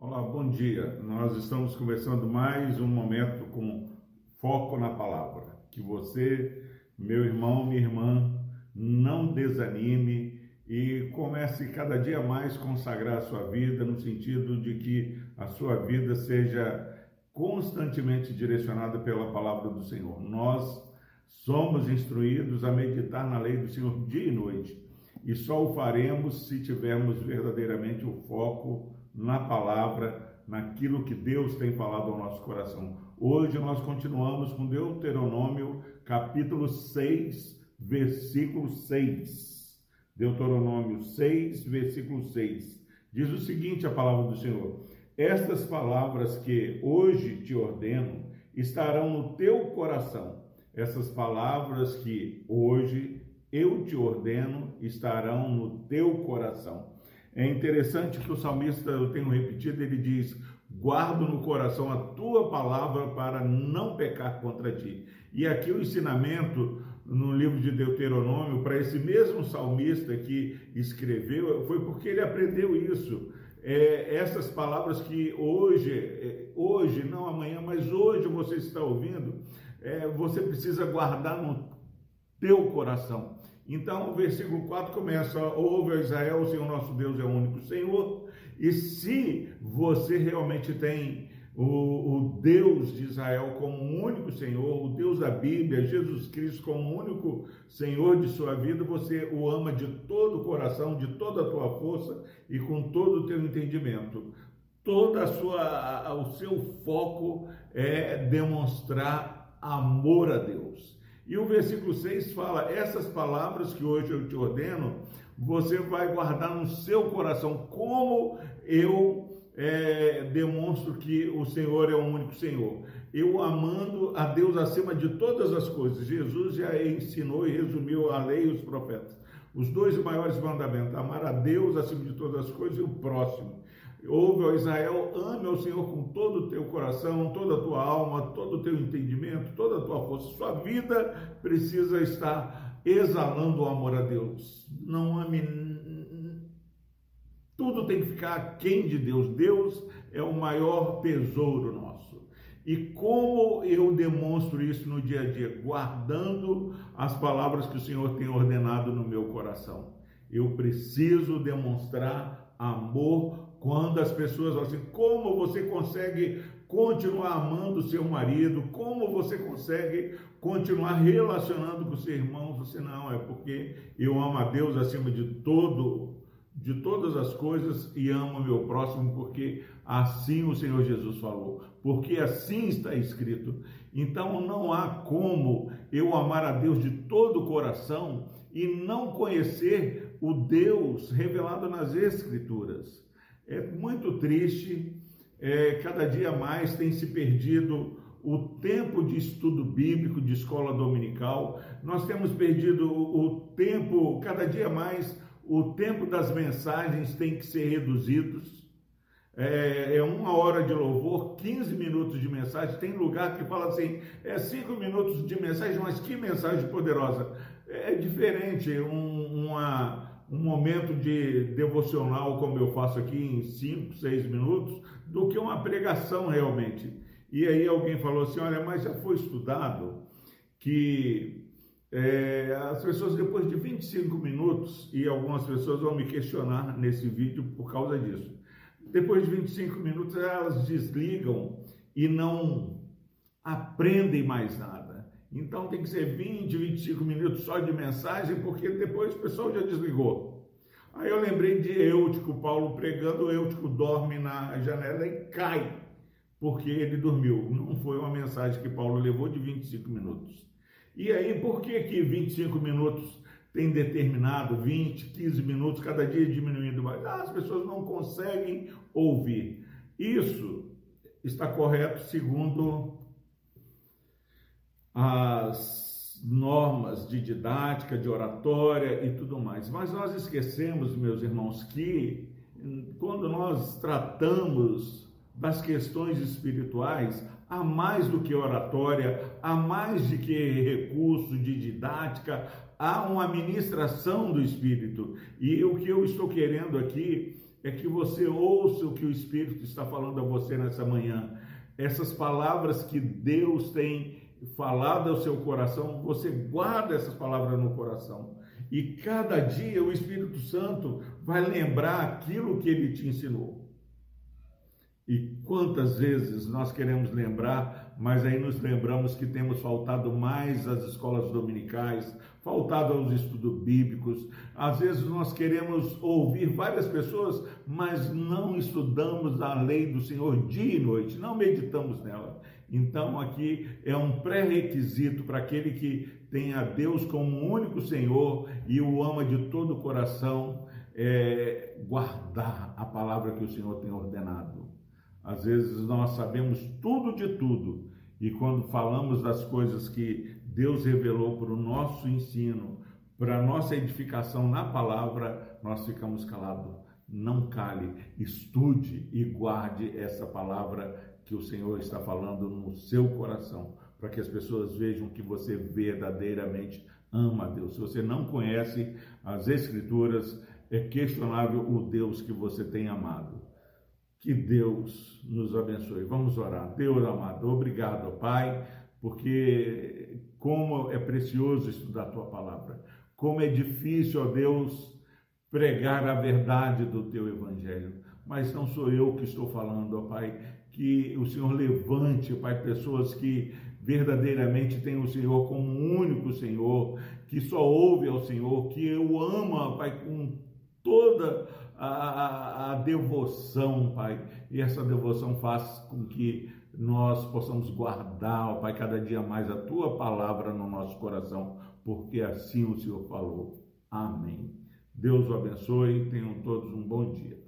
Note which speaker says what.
Speaker 1: Olá, bom dia. Nós estamos conversando mais um momento com foco na palavra. Que você, meu irmão, minha irmã, não desanime e comece cada dia mais consagrar a sua vida no sentido de que a sua vida seja constantemente direcionada pela palavra do Senhor. Nós somos instruídos a meditar na lei do Senhor dia e noite, e só o faremos se tivermos verdadeiramente o foco na palavra, naquilo que Deus tem falado ao nosso coração. Hoje nós continuamos com Deuteronômio, capítulo 6, versículo 6. Deuteronômio 6, versículo 6. Diz o seguinte: a palavra do Senhor: Estas palavras que hoje te ordeno estarão no teu coração. Essas palavras que hoje eu te ordeno estarão no teu coração. É interessante que o salmista, eu tenho repetido, ele diz: guardo no coração a tua palavra para não pecar contra ti. E aqui o ensinamento no livro de Deuteronômio para esse mesmo salmista que escreveu foi porque ele aprendeu isso. É, essas palavras que hoje, é, hoje, não amanhã, mas hoje você está ouvindo, é, você precisa guardar no teu coração. Então, o versículo 4 começa: Ouve Israel, o Senhor nosso Deus é o único Senhor. E se você realmente tem o, o, Deus de Israel como o único Senhor, o Deus da Bíblia, Jesus Cristo como o único Senhor de sua vida, você o ama de todo o coração, de toda a tua força e com todo o teu entendimento. Toda a sua, o seu foco é demonstrar amor a Deus. E o versículo 6 fala: essas palavras que hoje eu te ordeno, você vai guardar no seu coração, como eu é, demonstro que o Senhor é o único Senhor. Eu amando a Deus acima de todas as coisas. Jesus já ensinou e resumiu a lei e os profetas. Os dois maiores mandamentos: amar a Deus acima de todas as coisas e o próximo. Ouve, ó Israel, ame ao Senhor com todo o teu coração, toda a tua alma, todo o teu entendimento, toda a tua força. Sua vida precisa estar exalando o amor a Deus. Não ame. Tudo tem que ficar aquém de Deus. Deus é o maior tesouro nosso. E como eu demonstro isso no dia a dia? Guardando as palavras que o Senhor tem ordenado no meu coração. Eu preciso demonstrar amor quando as pessoas falam assim, como você consegue continuar amando o seu marido, como você consegue continuar relacionando com seu irmão, você não, é porque eu amo a Deus acima de todo, de todas as coisas e amo o meu próximo, porque assim o Senhor Jesus falou, porque assim está escrito. Então não há como eu amar a Deus de todo o coração e não conhecer o Deus revelado nas Escrituras. É muito triste, é, cada dia mais tem se perdido o tempo de estudo bíblico, de escola dominical, nós temos perdido o tempo, cada dia mais, o tempo das mensagens tem que ser reduzidos. É, é, uma hora de louvor, 15 minutos de mensagem. Tem lugar que fala assim, é cinco minutos de mensagem, mas que mensagem poderosa. É diferente, um, uma, um momento de devocional, como eu faço aqui em 5, 6 minutos, do que uma pregação realmente. E aí alguém falou assim: olha, mas já foi estudado que é, as pessoas, depois de 25 minutos, e algumas pessoas vão me questionar nesse vídeo por causa disso, depois de 25 minutos elas desligam e não aprendem mais nada. Então tem que ser 20, 25 minutos só de mensagem, porque depois o pessoal já desligou. Aí eu lembrei de Eutico, Paulo pregando, Eutico dorme na janela e cai, porque ele dormiu. Não foi uma mensagem que Paulo levou de 25 minutos. E aí, por que que 25 minutos tem determinado 20, 15 minutos, cada dia diminuindo mais? Ah, as pessoas não conseguem ouvir. Isso está correto segundo as normas de didática, de oratória e tudo mais. Mas nós esquecemos, meus irmãos, que quando nós tratamos das questões espirituais, há mais do que oratória, há mais do que recurso de didática, há uma ministração do Espírito. E o que eu estou querendo aqui é que você ouça o que o Espírito está falando a você nessa manhã. Essas palavras que Deus tem falado ao seu coração, você guarda essas palavras no coração. E cada dia o Espírito Santo vai lembrar aquilo que ele te ensinou. E quantas vezes nós queremos lembrar, mas aí nos lembramos que temos faltado mais às escolas dominicais, faltado aos estudos bíblicos. Às vezes nós queremos ouvir várias pessoas, mas não estudamos a lei do Senhor dia e noite, não meditamos nela. Então aqui é um pré-requisito para aquele que tem a Deus como único Senhor e o ama de todo o coração, é, guardar a palavra que o Senhor tem ordenado. Às vezes nós sabemos tudo de tudo e quando falamos das coisas que Deus revelou para o nosso ensino, para a nossa edificação na palavra, nós ficamos calados. Não cale, estude e guarde essa palavra que o Senhor está falando no seu coração, para que as pessoas vejam que você verdadeiramente ama a Deus. Se você não conhece as Escrituras, é questionável o Deus que você tem amado. Que Deus nos abençoe. Vamos orar. Deus amado, obrigado, Pai, porque como é precioso estudar a tua palavra. Como é difícil, ó Deus, pregar a verdade do teu evangelho. Mas não sou eu que estou falando, ó Pai, que o Senhor levante, Pai, pessoas que verdadeiramente têm o Senhor como único Senhor, que só ouve ao Senhor, que eu ama, Pai, com toda a, a, a devoção, Pai. E essa devoção faz com que nós possamos guardar, Pai, cada dia mais a Tua palavra no nosso coração, porque assim o Senhor falou. Amém. Deus o abençoe. Tenham todos um bom dia.